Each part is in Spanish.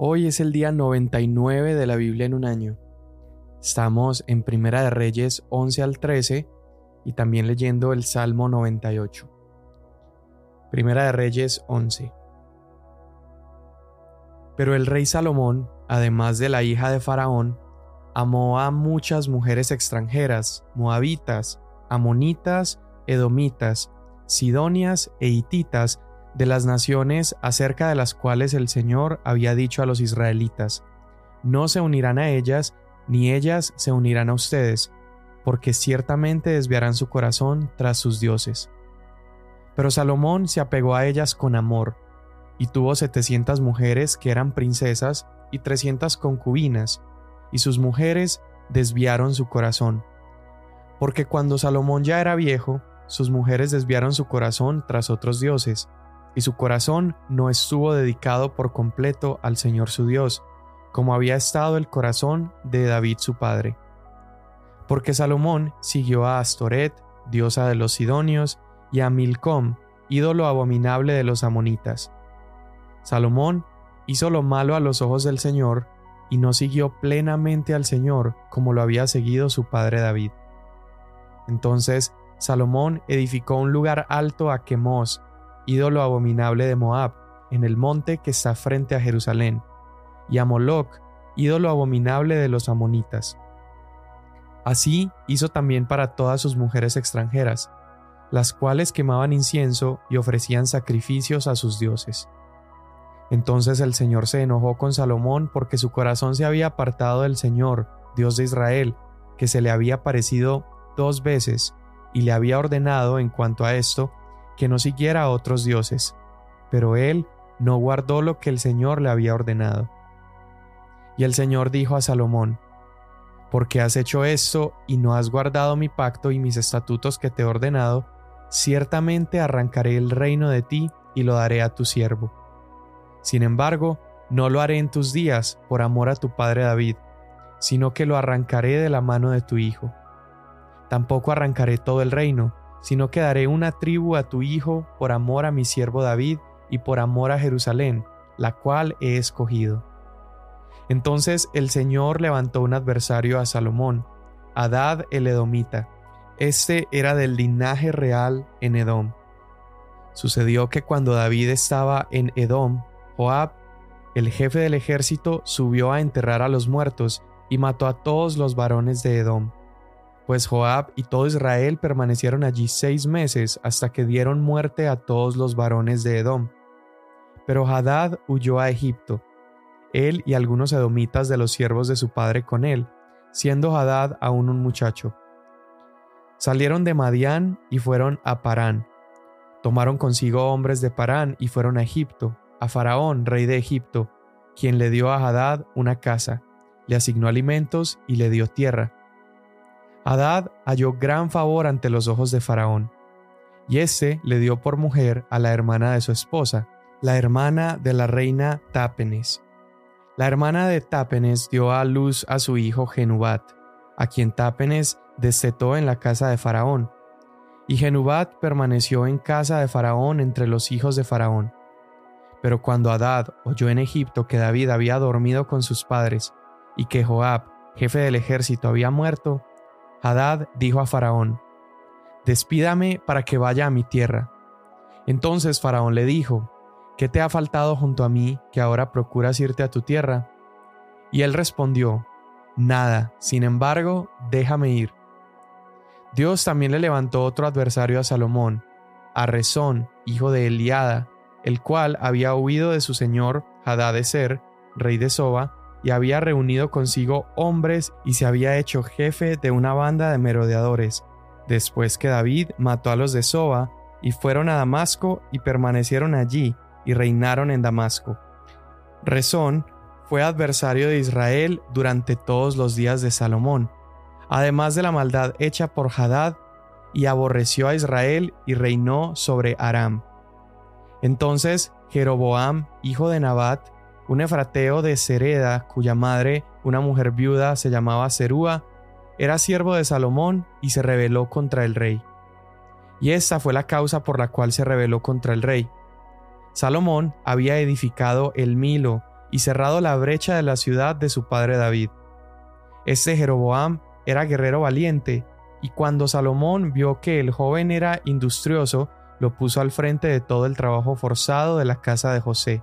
Hoy es el día 99 de la Biblia en un año. Estamos en Primera de Reyes 11 al 13 y también leyendo el Salmo 98. Primera de Reyes 11. Pero el rey Salomón, además de la hija de Faraón, amó a muchas mujeres extranjeras, moabitas, amonitas, edomitas, sidonias e hititas, de las naciones acerca de las cuales el Señor había dicho a los israelitas, no se unirán a ellas, ni ellas se unirán a ustedes, porque ciertamente desviarán su corazón tras sus dioses. Pero Salomón se apegó a ellas con amor, y tuvo setecientas mujeres que eran princesas y trescientas concubinas, y sus mujeres desviaron su corazón. Porque cuando Salomón ya era viejo, sus mujeres desviaron su corazón tras otros dioses, y su corazón no estuvo dedicado por completo al Señor su Dios, como había estado el corazón de David su padre. Porque Salomón siguió a Astoret, diosa de los Sidonios, y a Milcom, ídolo abominable de los amonitas. Salomón hizo lo malo a los ojos del Señor, y no siguió plenamente al Señor como lo había seguido su padre David. Entonces Salomón edificó un lugar alto a Quemos, ídolo abominable de Moab, en el monte que está frente a Jerusalén, y a Moloc, ídolo abominable de los amonitas. Así hizo también para todas sus mujeres extranjeras, las cuales quemaban incienso y ofrecían sacrificios a sus dioses. Entonces el Señor se enojó con Salomón porque su corazón se había apartado del Señor, Dios de Israel, que se le había parecido dos veces, y le había ordenado en cuanto a esto que no siguiera a otros dioses, pero él no guardó lo que el Señor le había ordenado. Y el Señor dijo a Salomón, Porque has hecho esto y no has guardado mi pacto y mis estatutos que te he ordenado, ciertamente arrancaré el reino de ti y lo daré a tu siervo. Sin embargo, no lo haré en tus días por amor a tu padre David, sino que lo arrancaré de la mano de tu hijo. Tampoco arrancaré todo el reino, sino que daré una tribu a tu hijo por amor a mi siervo David y por amor a Jerusalén, la cual he escogido. Entonces el Señor levantó un adversario a Salomón, Adad el Edomita. Este era del linaje real en Edom. Sucedió que cuando David estaba en Edom, Joab, el jefe del ejército, subió a enterrar a los muertos y mató a todos los varones de Edom pues Joab y todo Israel permanecieron allí seis meses hasta que dieron muerte a todos los varones de Edom. Pero Hadad huyó a Egipto, él y algunos edomitas de los siervos de su padre con él, siendo Hadad aún un muchacho. Salieron de Madián y fueron a Parán. Tomaron consigo hombres de Parán y fueron a Egipto, a Faraón, rey de Egipto, quien le dio a Hadad una casa, le asignó alimentos y le dio tierra Hadad halló gran favor ante los ojos de Faraón, y éste le dio por mujer a la hermana de su esposa, la hermana de la reina Tápenes. La hermana de Tápenes dio a luz a su hijo Genubat, a quien Tápenes destetó en la casa de Faraón. Y Genubat permaneció en casa de Faraón entre los hijos de Faraón. Pero cuando Hadad oyó en Egipto que David había dormido con sus padres y que Joab, jefe del ejército, había muerto, Hadad dijo a Faraón, Despídame para que vaya a mi tierra. Entonces Faraón le dijo, ¿Qué te ha faltado junto a mí que ahora procuras irte a tu tierra? Y él respondió, Nada, sin embargo, déjame ir. Dios también le levantó otro adversario a Salomón, a Rezón, hijo de Eliada, el cual había huido de su señor Hadad rey de Soba, y había reunido consigo hombres y se había hecho jefe de una banda de merodeadores, después que David mató a los de Soba, y fueron a Damasco y permanecieron allí, y reinaron en Damasco. Rezón fue adversario de Israel durante todos los días de Salomón, además de la maldad hecha por Hadad, y aborreció a Israel y reinó sobre Aram. Entonces Jeroboam, hijo de Nabat, un efrateo de Sereda, cuya madre, una mujer viuda, se llamaba Serúa, era siervo de Salomón y se rebeló contra el rey. Y esta fue la causa por la cual se rebeló contra el rey. Salomón había edificado el Milo y cerrado la brecha de la ciudad de su padre David. Este Jeroboam era guerrero valiente, y cuando Salomón vio que el joven era industrioso, lo puso al frente de todo el trabajo forzado de la casa de José.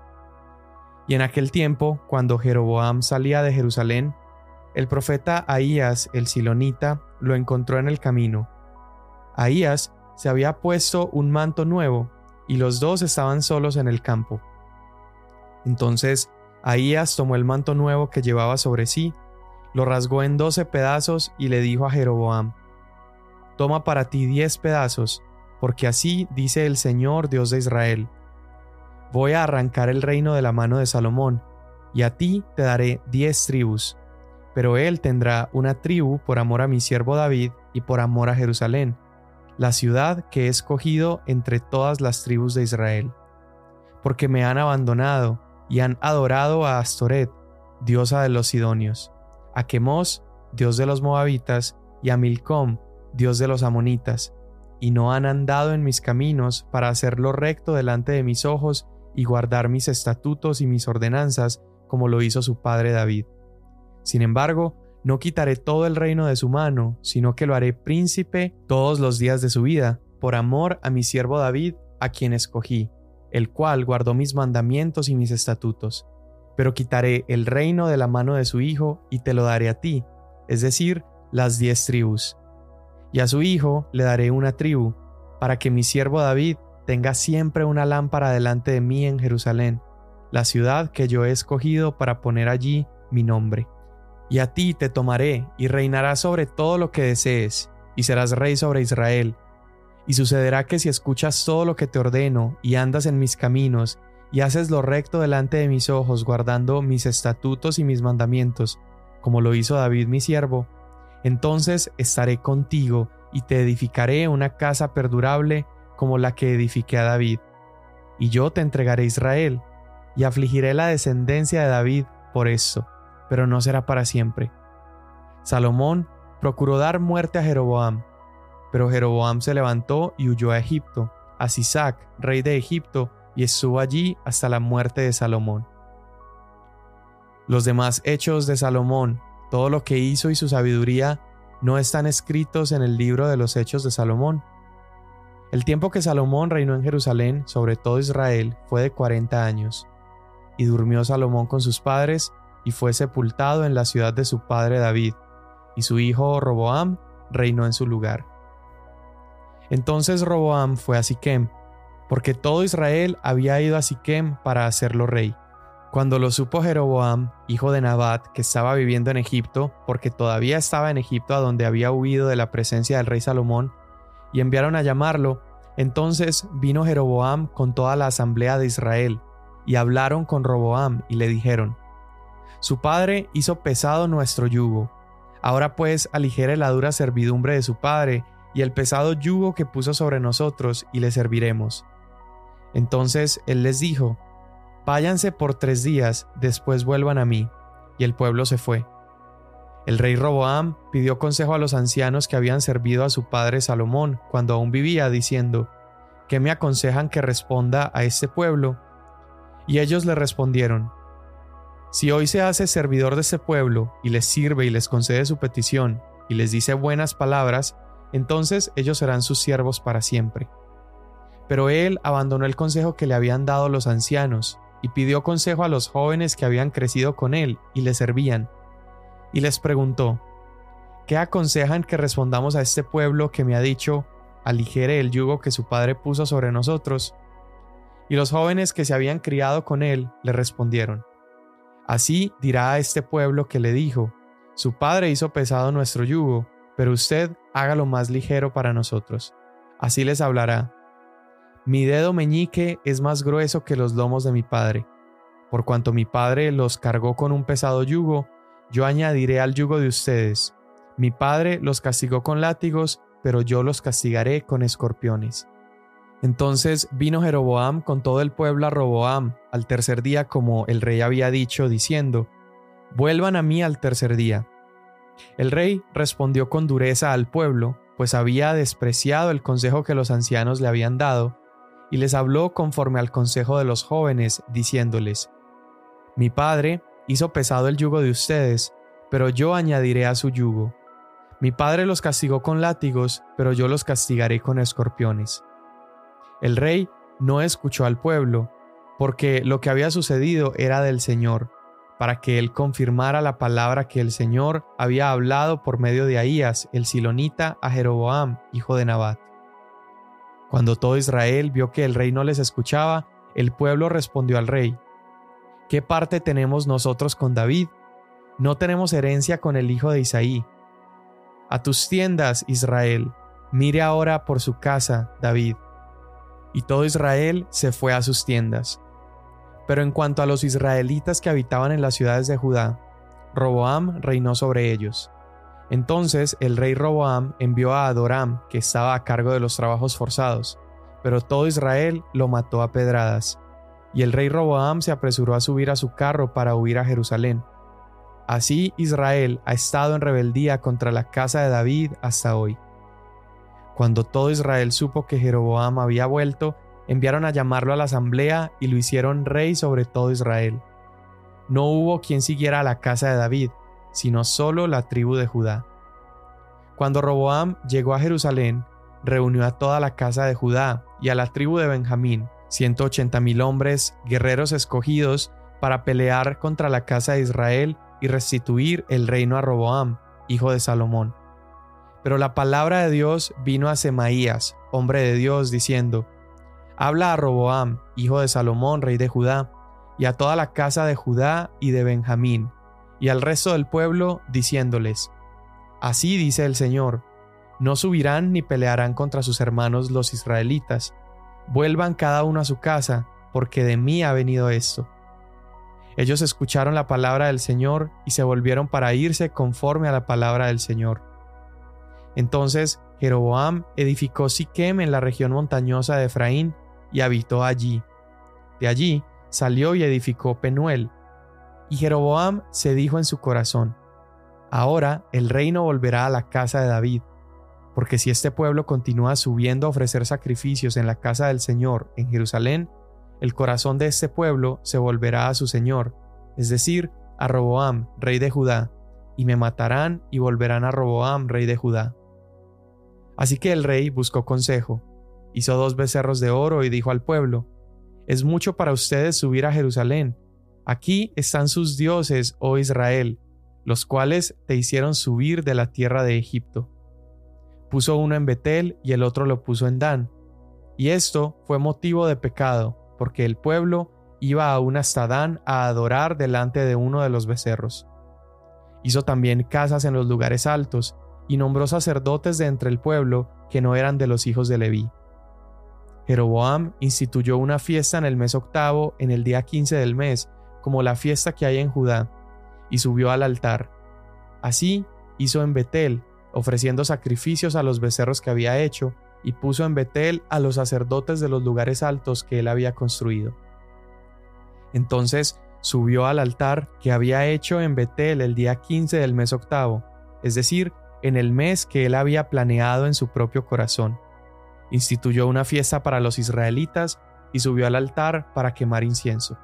Y en aquel tiempo, cuando Jeroboam salía de Jerusalén, el profeta Ahías el Silonita lo encontró en el camino. Ahías se había puesto un manto nuevo, y los dos estaban solos en el campo. Entonces Ahías tomó el manto nuevo que llevaba sobre sí, lo rasgó en doce pedazos y le dijo a Jeroboam, Toma para ti diez pedazos, porque así dice el Señor Dios de Israel. Voy a arrancar el reino de la mano de Salomón, y a ti te daré diez tribus, pero él tendrá una tribu por amor a mi siervo David y por amor a Jerusalén, la ciudad que he escogido entre todas las tribus de Israel. Porque me han abandonado y han adorado a Astoret, diosa de los Sidonios, a Chemos, dios de los Moabitas, y a Milcom, dios de los Amonitas, y no han andado en mis caminos para hacerlo recto delante de mis ojos y guardar mis estatutos y mis ordenanzas, como lo hizo su padre David. Sin embargo, no quitaré todo el reino de su mano, sino que lo haré príncipe todos los días de su vida, por amor a mi siervo David, a quien escogí, el cual guardó mis mandamientos y mis estatutos. Pero quitaré el reino de la mano de su hijo y te lo daré a ti, es decir, las diez tribus y a su hijo le daré una tribu, para que mi siervo David tenga siempre una lámpara delante de mí en Jerusalén, la ciudad que yo he escogido para poner allí mi nombre. Y a ti te tomaré y reinarás sobre todo lo que desees, y serás rey sobre Israel. Y sucederá que si escuchas todo lo que te ordeno y andas en mis caminos, y haces lo recto delante de mis ojos, guardando mis estatutos y mis mandamientos, como lo hizo David mi siervo, entonces estaré contigo y te edificaré una casa perdurable como la que edifiqué a David. Y yo te entregaré Israel, y afligiré la descendencia de David por esto, pero no será para siempre. Salomón procuró dar muerte a Jeroboam, pero Jeroboam se levantó y huyó a Egipto, a Sisac, rey de Egipto, y estuvo allí hasta la muerte de Salomón. Los demás hechos de Salomón, todo lo que hizo y su sabiduría no están escritos en el libro de los Hechos de Salomón. El tiempo que Salomón reinó en Jerusalén sobre todo Israel fue de cuarenta años, y durmió Salomón con sus padres y fue sepultado en la ciudad de su padre David, y su hijo Roboam reinó en su lugar. Entonces Roboam fue a Siquem, porque todo Israel había ido a Siquem para hacerlo rey. Cuando lo supo Jeroboam, hijo de Nabat, que estaba viviendo en Egipto, porque todavía estaba en Egipto a donde había huido de la presencia del rey Salomón, y enviaron a llamarlo, entonces vino Jeroboam con toda la asamblea de Israel, y hablaron con Roboam y le dijeron, Su padre hizo pesado nuestro yugo, ahora pues aligere la dura servidumbre de su padre y el pesado yugo que puso sobre nosotros, y le serviremos. Entonces él les dijo, Váyanse por tres días, después vuelvan a mí. Y el pueblo se fue. El rey Roboam pidió consejo a los ancianos que habían servido a su padre Salomón cuando aún vivía, diciendo, ¿Qué me aconsejan que responda a este pueblo? Y ellos le respondieron, Si hoy se hace servidor de este pueblo, y les sirve y les concede su petición, y les dice buenas palabras, entonces ellos serán sus siervos para siempre. Pero él abandonó el consejo que le habían dado los ancianos, y pidió consejo a los jóvenes que habían crecido con él y le servían. Y les preguntó, ¿qué aconsejan que respondamos a este pueblo que me ha dicho, aligere el yugo que su padre puso sobre nosotros? Y los jóvenes que se habían criado con él le respondieron, Así dirá a este pueblo que le dijo, Su padre hizo pesado nuestro yugo, pero usted hágalo más ligero para nosotros. Así les hablará, mi dedo meñique es más grueso que los lomos de mi padre. Por cuanto mi padre los cargó con un pesado yugo, yo añadiré al yugo de ustedes. Mi padre los castigó con látigos, pero yo los castigaré con escorpiones. Entonces vino Jeroboam con todo el pueblo a Roboam al tercer día como el rey había dicho, diciendo, Vuelvan a mí al tercer día. El rey respondió con dureza al pueblo, pues había despreciado el consejo que los ancianos le habían dado, y les habló conforme al consejo de los jóvenes, diciéndoles, Mi padre hizo pesado el yugo de ustedes, pero yo añadiré a su yugo. Mi padre los castigó con látigos, pero yo los castigaré con escorpiones. El rey no escuchó al pueblo, porque lo que había sucedido era del Señor, para que él confirmara la palabra que el Señor había hablado por medio de Ahías, el silonita, a Jeroboam, hijo de Nabat. Cuando todo Israel vio que el rey no les escuchaba, el pueblo respondió al rey, ¿Qué parte tenemos nosotros con David? No tenemos herencia con el hijo de Isaí. A tus tiendas, Israel, mire ahora por su casa, David. Y todo Israel se fue a sus tiendas. Pero en cuanto a los israelitas que habitaban en las ciudades de Judá, Roboam reinó sobre ellos. Entonces el rey Roboam envió a Adoram, que estaba a cargo de los trabajos forzados, pero todo Israel lo mató a pedradas. Y el rey Roboam se apresuró a subir a su carro para huir a Jerusalén. Así Israel ha estado en rebeldía contra la casa de David hasta hoy. Cuando todo Israel supo que Jeroboam había vuelto, enviaron a llamarlo a la asamblea y lo hicieron rey sobre todo Israel. No hubo quien siguiera a la casa de David, sino solo la tribu de Judá. Cuando Roboam llegó a Jerusalén, reunió a toda la casa de Judá y a la tribu de Benjamín, ciento ochenta mil hombres, guerreros escogidos, para pelear contra la casa de Israel y restituir el reino a Roboam, hijo de Salomón. Pero la palabra de Dios vino a Semaías, hombre de Dios, diciendo, Habla a Roboam, hijo de Salomón, rey de Judá, y a toda la casa de Judá y de Benjamín, y al resto del pueblo, diciéndoles, Así dice el Señor, no subirán ni pelearán contra sus hermanos los israelitas, vuelvan cada uno a su casa, porque de mí ha venido esto. Ellos escucharon la palabra del Señor y se volvieron para irse conforme a la palabra del Señor. Entonces Jeroboam edificó Siquem en la región montañosa de Efraín y habitó allí. De allí salió y edificó Penuel. Y Jeroboam se dijo en su corazón, Ahora el reino volverá a la casa de David, porque si este pueblo continúa subiendo a ofrecer sacrificios en la casa del Señor en Jerusalén, el corazón de este pueblo se volverá a su Señor, es decir, a Roboam, rey de Judá, y me matarán y volverán a Roboam, rey de Judá. Así que el rey buscó consejo, hizo dos becerros de oro y dijo al pueblo, Es mucho para ustedes subir a Jerusalén. Aquí están sus dioses, oh Israel, los cuales te hicieron subir de la tierra de Egipto. Puso uno en Betel y el otro lo puso en Dan. Y esto fue motivo de pecado, porque el pueblo iba aún hasta Dan a adorar delante de uno de los becerros. Hizo también casas en los lugares altos, y nombró sacerdotes de entre el pueblo que no eran de los hijos de Leví. Jeroboam instituyó una fiesta en el mes octavo, en el día quince del mes, como la fiesta que hay en Judá, y subió al altar. Así hizo en Betel, ofreciendo sacrificios a los becerros que había hecho, y puso en Betel a los sacerdotes de los lugares altos que él había construido. Entonces subió al altar que había hecho en Betel el día quince del mes octavo, es decir, en el mes que él había planeado en su propio corazón. Instituyó una fiesta para los israelitas y subió al altar para quemar incienso.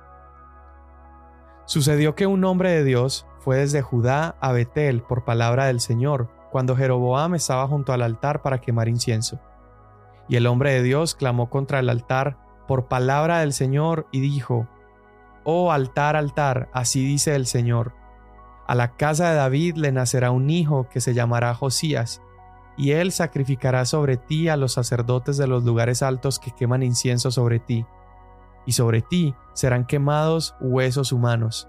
Sucedió que un hombre de Dios fue desde Judá a Betel por palabra del Señor, cuando Jeroboam estaba junto al altar para quemar incienso. Y el hombre de Dios clamó contra el altar por palabra del Señor y dijo, Oh altar, altar, así dice el Señor, a la casa de David le nacerá un hijo que se llamará Josías, y él sacrificará sobre ti a los sacerdotes de los lugares altos que queman incienso sobre ti, y sobre ti serán quemados huesos humanos.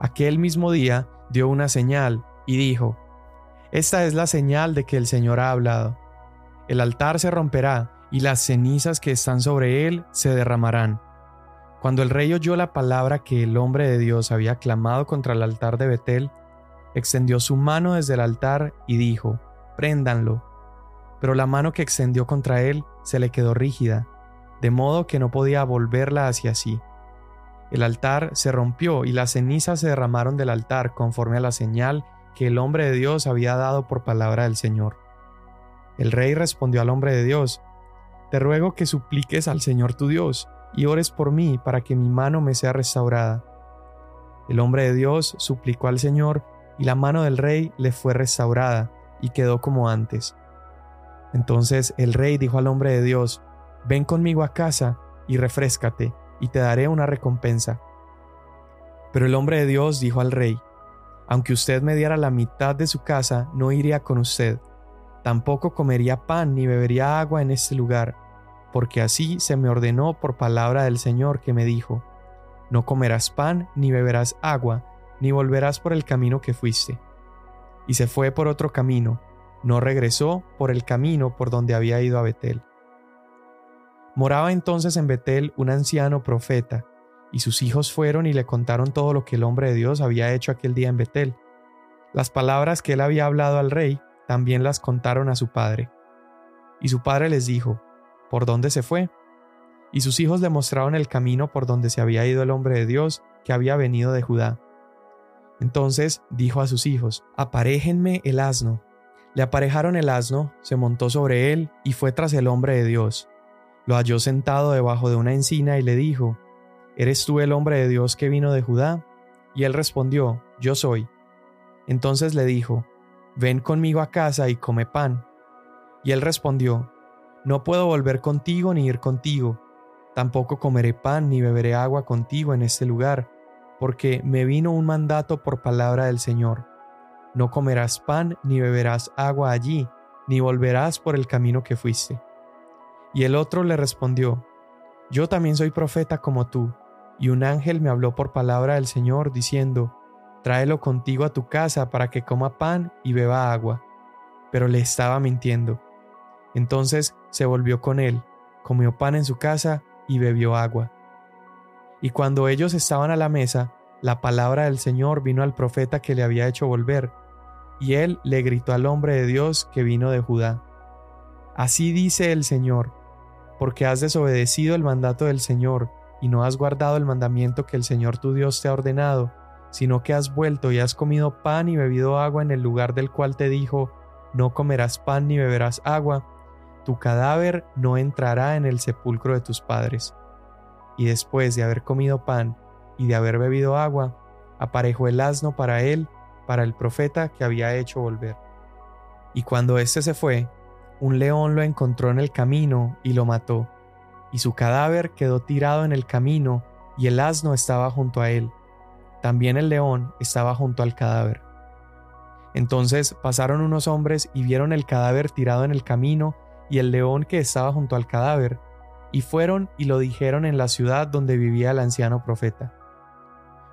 Aquel mismo día dio una señal y dijo, Esta es la señal de que el Señor ha hablado. El altar se romperá y las cenizas que están sobre él se derramarán cuando el rey oyó la palabra que el hombre de Dios había clamado contra el altar de Betel, extendió su mano desde el altar y dijo, Préndanlo. Pero la mano que extendió contra él se le quedó rígida, de modo que no podía volverla hacia sí. El altar se rompió y las cenizas se derramaron del altar conforme a la señal que el hombre de Dios había dado por palabra del Señor. El rey respondió al hombre de Dios, Te ruego que supliques al Señor tu Dios, y ores por mí para que mi mano me sea restaurada. El hombre de Dios suplicó al Señor y la mano del rey le fue restaurada y quedó como antes. Entonces el rey dijo al hombre de Dios, Ven conmigo a casa y refrescate, y te daré una recompensa. Pero el hombre de Dios dijo al rey, Aunque usted me diera la mitad de su casa, no iría con usted, tampoco comería pan ni bebería agua en este lugar, porque así se me ordenó por palabra del Señor que me dijo, No comerás pan ni beberás agua, ni volverás por el camino que fuiste. Y se fue por otro camino, no regresó por el camino por donde había ido a Betel. Moraba entonces en Betel un anciano profeta, y sus hijos fueron y le contaron todo lo que el hombre de Dios había hecho aquel día en Betel. Las palabras que él había hablado al rey también las contaron a su padre. Y su padre les dijo, ¿por dónde se fue? Y sus hijos le mostraron el camino por donde se había ido el hombre de Dios que había venido de Judá. Entonces dijo a sus hijos, Aparéjenme el asno. Le aparejaron el asno, se montó sobre él y fue tras el hombre de Dios. Lo halló sentado debajo de una encina y le dijo, ¿Eres tú el hombre de Dios que vino de Judá? Y él respondió, Yo soy. Entonces le dijo, Ven conmigo a casa y come pan. Y él respondió, No puedo volver contigo ni ir contigo, tampoco comeré pan ni beberé agua contigo en este lugar, porque me vino un mandato por palabra del Señor. No comerás pan ni beberás agua allí, ni volverás por el camino que fuiste. Y el otro le respondió, Yo también soy profeta como tú, y un ángel me habló por palabra del Señor, diciendo, Tráelo contigo a tu casa para que coma pan y beba agua. Pero le estaba mintiendo. Entonces se volvió con él, comió pan en su casa y bebió agua. Y cuando ellos estaban a la mesa, la palabra del Señor vino al profeta que le había hecho volver, y él le gritó al hombre de Dios que vino de Judá. Así dice el Señor, porque has desobedecido el mandato del Señor, y no has guardado el mandamiento que el Señor tu Dios te ha ordenado, sino que has vuelto y has comido pan y bebido agua en el lugar del cual te dijo, no comerás pan ni beberás agua, tu cadáver no entrará en el sepulcro de tus padres. Y después de haber comido pan y de haber bebido agua, aparejó el asno para él, para el profeta que había hecho volver. Y cuando éste se fue, un león lo encontró en el camino y lo mató, y su cadáver quedó tirado en el camino, y el asno estaba junto a él. También el león estaba junto al cadáver. Entonces pasaron unos hombres y vieron el cadáver tirado en el camino y el león que estaba junto al cadáver, y fueron y lo dijeron en la ciudad donde vivía el anciano profeta.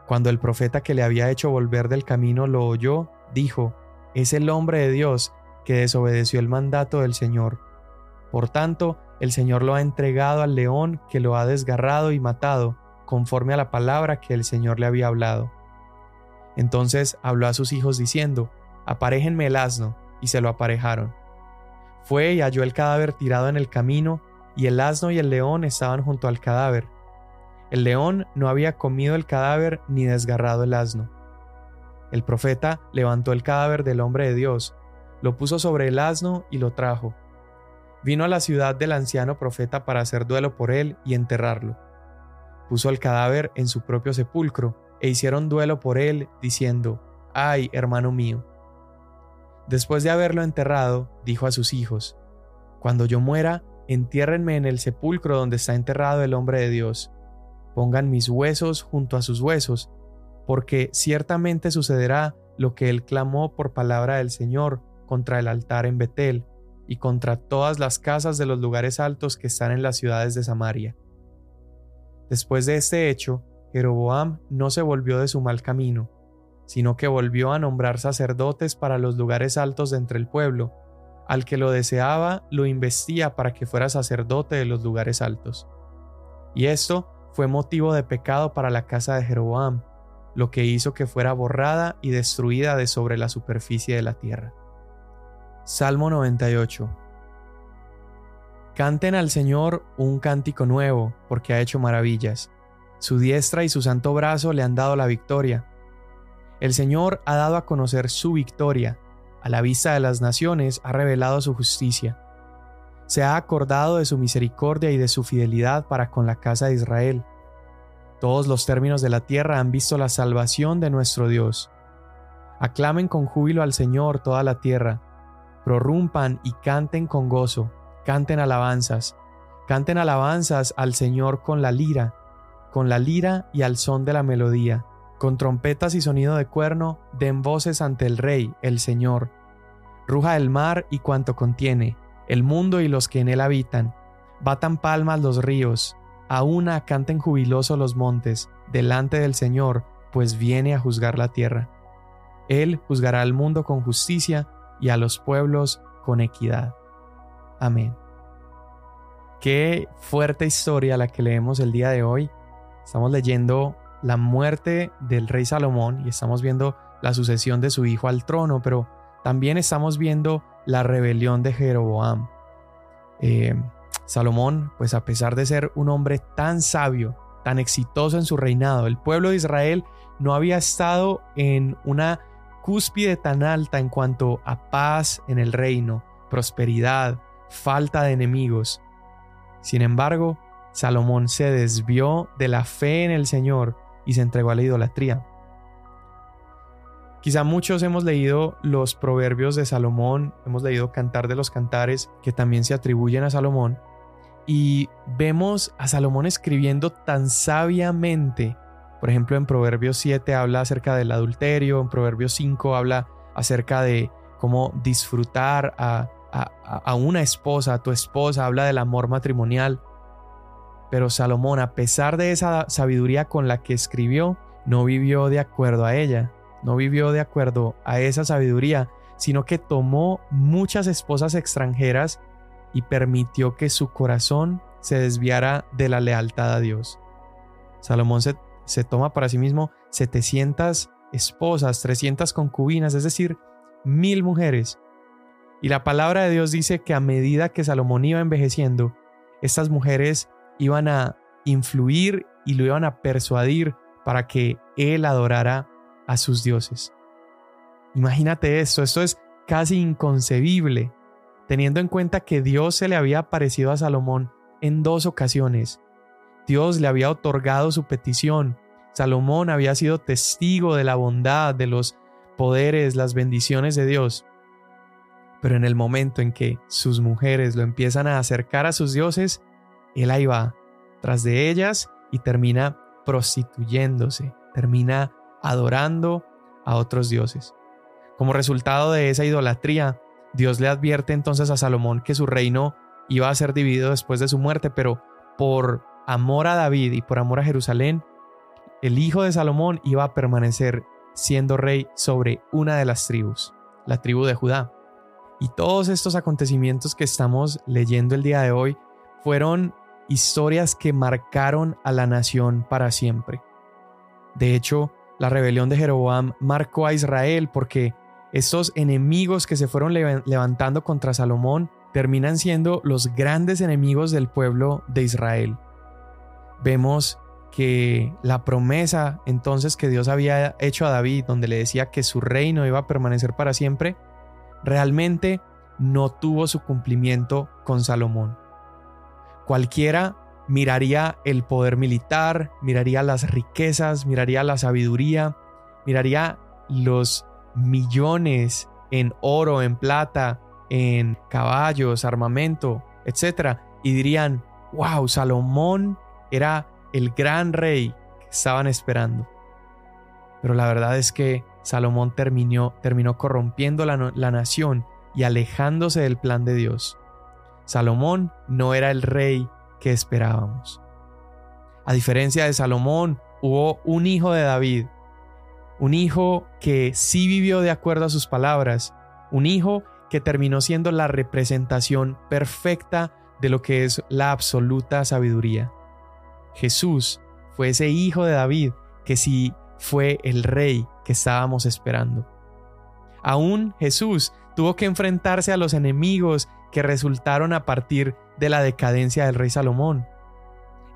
Cuando el profeta que le había hecho volver del camino lo oyó, dijo, es el hombre de Dios que desobedeció el mandato del Señor. Por tanto, el Señor lo ha entregado al león que lo ha desgarrado y matado, conforme a la palabra que el Señor le había hablado. Entonces habló a sus hijos diciendo, Aparéjenme el asno, y se lo aparejaron. Fue y halló el cadáver tirado en el camino, y el asno y el león estaban junto al cadáver. El león no había comido el cadáver ni desgarrado el asno. El profeta levantó el cadáver del hombre de Dios, lo puso sobre el asno y lo trajo. Vino a la ciudad del anciano profeta para hacer duelo por él y enterrarlo puso el cadáver en su propio sepulcro, e hicieron duelo por él, diciendo, Ay, hermano mío. Después de haberlo enterrado, dijo a sus hijos, Cuando yo muera, entiérrenme en el sepulcro donde está enterrado el hombre de Dios. Pongan mis huesos junto a sus huesos, porque ciertamente sucederá lo que él clamó por palabra del Señor contra el altar en Betel y contra todas las casas de los lugares altos que están en las ciudades de Samaria Después de este hecho, Jeroboam no se volvió de su mal camino, sino que volvió a nombrar sacerdotes para los lugares altos de entre el pueblo. Al que lo deseaba, lo investía para que fuera sacerdote de los lugares altos. Y esto fue motivo de pecado para la casa de Jeroboam, lo que hizo que fuera borrada y destruida de sobre la superficie de la tierra. Salmo 98 Canten al Señor un cántico nuevo, porque ha hecho maravillas. Su diestra y su santo brazo le han dado la victoria. El Señor ha dado a conocer su victoria, a la vista de las naciones ha revelado su justicia. Se ha acordado de su misericordia y de su fidelidad para con la casa de Israel. Todos los términos de la tierra han visto la salvación de nuestro Dios. Aclamen con júbilo al Señor toda la tierra. Prorrumpan y canten con gozo. Canten alabanzas. Canten alabanzas al Señor con la lira, con la lira y al son de la melodía. Con trompetas y sonido de cuerno, den voces ante el Rey, el Señor. Ruja el mar y cuanto contiene, el mundo y los que en él habitan. Batan palmas los ríos, a una canten jubilosos los montes, delante del Señor, pues viene a juzgar la tierra. Él juzgará al mundo con justicia y a los pueblos con equidad. Amén. Qué fuerte historia la que leemos el día de hoy. Estamos leyendo la muerte del rey Salomón y estamos viendo la sucesión de su hijo al trono, pero también estamos viendo la rebelión de Jeroboam. Eh, Salomón, pues a pesar de ser un hombre tan sabio, tan exitoso en su reinado, el pueblo de Israel no había estado en una cúspide tan alta en cuanto a paz en el reino, prosperidad, falta de enemigos. Sin embargo, Salomón se desvió de la fe en el Señor y se entregó a la idolatría. Quizá muchos hemos leído los proverbios de Salomón, hemos leído Cantar de los Cantares, que también se atribuyen a Salomón, y vemos a Salomón escribiendo tan sabiamente. Por ejemplo, en Proverbios 7 habla acerca del adulterio, en Proverbios 5 habla acerca de cómo disfrutar a, a, una esposa, a tu esposa, habla del amor matrimonial. Pero Salomón, a pesar de esa sabiduría con la que escribió, no vivió de acuerdo a ella, no vivió de acuerdo a esa sabiduría, sino que tomó muchas esposas extranjeras y permitió que su corazón se desviara de la lealtad a Dios. Salomón se, se toma para sí mismo 700 esposas, 300 concubinas, es decir, mil mujeres. Y la palabra de Dios dice que a medida que Salomón iba envejeciendo, estas mujeres iban a influir y lo iban a persuadir para que él adorara a sus dioses. Imagínate esto, esto es casi inconcebible teniendo en cuenta que Dios se le había aparecido a Salomón en dos ocasiones. Dios le había otorgado su petición. Salomón había sido testigo de la bondad, de los poderes, las bendiciones de Dios. Pero en el momento en que sus mujeres lo empiezan a acercar a sus dioses, él ahí va, tras de ellas y termina prostituyéndose, termina adorando a otros dioses. Como resultado de esa idolatría, Dios le advierte entonces a Salomón que su reino iba a ser dividido después de su muerte, pero por amor a David y por amor a Jerusalén, el hijo de Salomón iba a permanecer siendo rey sobre una de las tribus, la tribu de Judá. Y todos estos acontecimientos que estamos leyendo el día de hoy fueron historias que marcaron a la nación para siempre. De hecho, la rebelión de Jeroboam marcó a Israel porque estos enemigos que se fueron levantando contra Salomón terminan siendo los grandes enemigos del pueblo de Israel. Vemos que la promesa entonces que Dios había hecho a David, donde le decía que su reino iba a permanecer para siempre, realmente no tuvo su cumplimiento con Salomón. Cualquiera miraría el poder militar, miraría las riquezas, miraría la sabiduría, miraría los millones en oro, en plata, en caballos, armamento, etc. Y dirían, wow, Salomón era el gran rey que estaban esperando. Pero la verdad es que Salomón terminó, terminó corrompiendo la, la nación y alejándose del plan de Dios. Salomón no era el rey que esperábamos. A diferencia de Salomón, hubo un hijo de David un hijo que sí vivió de acuerdo a sus palabras, un hijo que terminó siendo la representación perfecta de lo que es la absoluta sabiduría. Jesús fue ese hijo de David que sí fue el rey que estábamos esperando. Aún Jesús tuvo que enfrentarse a los enemigos que resultaron a partir de la decadencia del rey Salomón.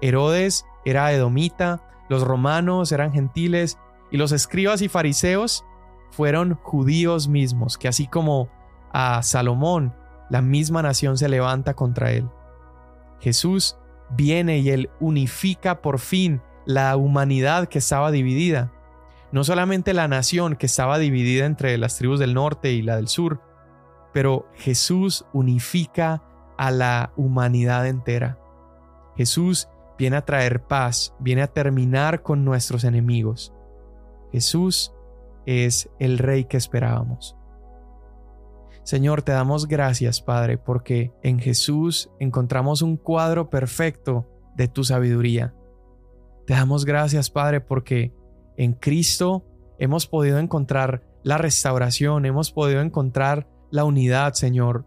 Herodes era edomita, los romanos eran gentiles y los escribas y fariseos fueron judíos mismos, que así como a Salomón, la misma nación se levanta contra él. Jesús viene y él unifica por fin la humanidad que estaba dividida, no solamente la nación que estaba dividida entre las tribus del norte y la del sur, pero Jesús unifica a la humanidad entera. Jesús viene a traer paz, viene a terminar con nuestros enemigos. Jesús es el Rey que esperábamos. Señor, te damos gracias, Padre, porque en Jesús encontramos un cuadro perfecto de tu sabiduría. Te damos gracias, Padre, porque en Cristo hemos podido encontrar la restauración, hemos podido encontrar la unidad, Señor,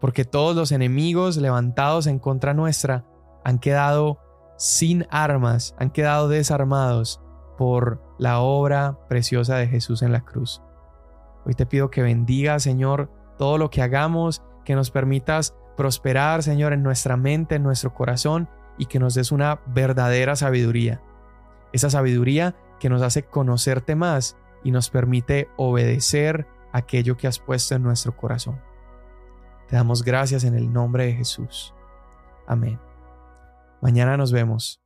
porque todos los enemigos levantados en contra nuestra han quedado sin armas, han quedado desarmados por la obra preciosa de Jesús en la cruz. Hoy te pido que bendiga, Señor, todo lo que hagamos, que nos permitas prosperar, Señor, en nuestra mente, en nuestro corazón y que nos des una verdadera sabiduría. Esa sabiduría que nos hace conocerte más y nos permite obedecer aquello que has puesto en nuestro corazón. Te damos gracias en el nombre de Jesús. Amén. Mañana nos vemos.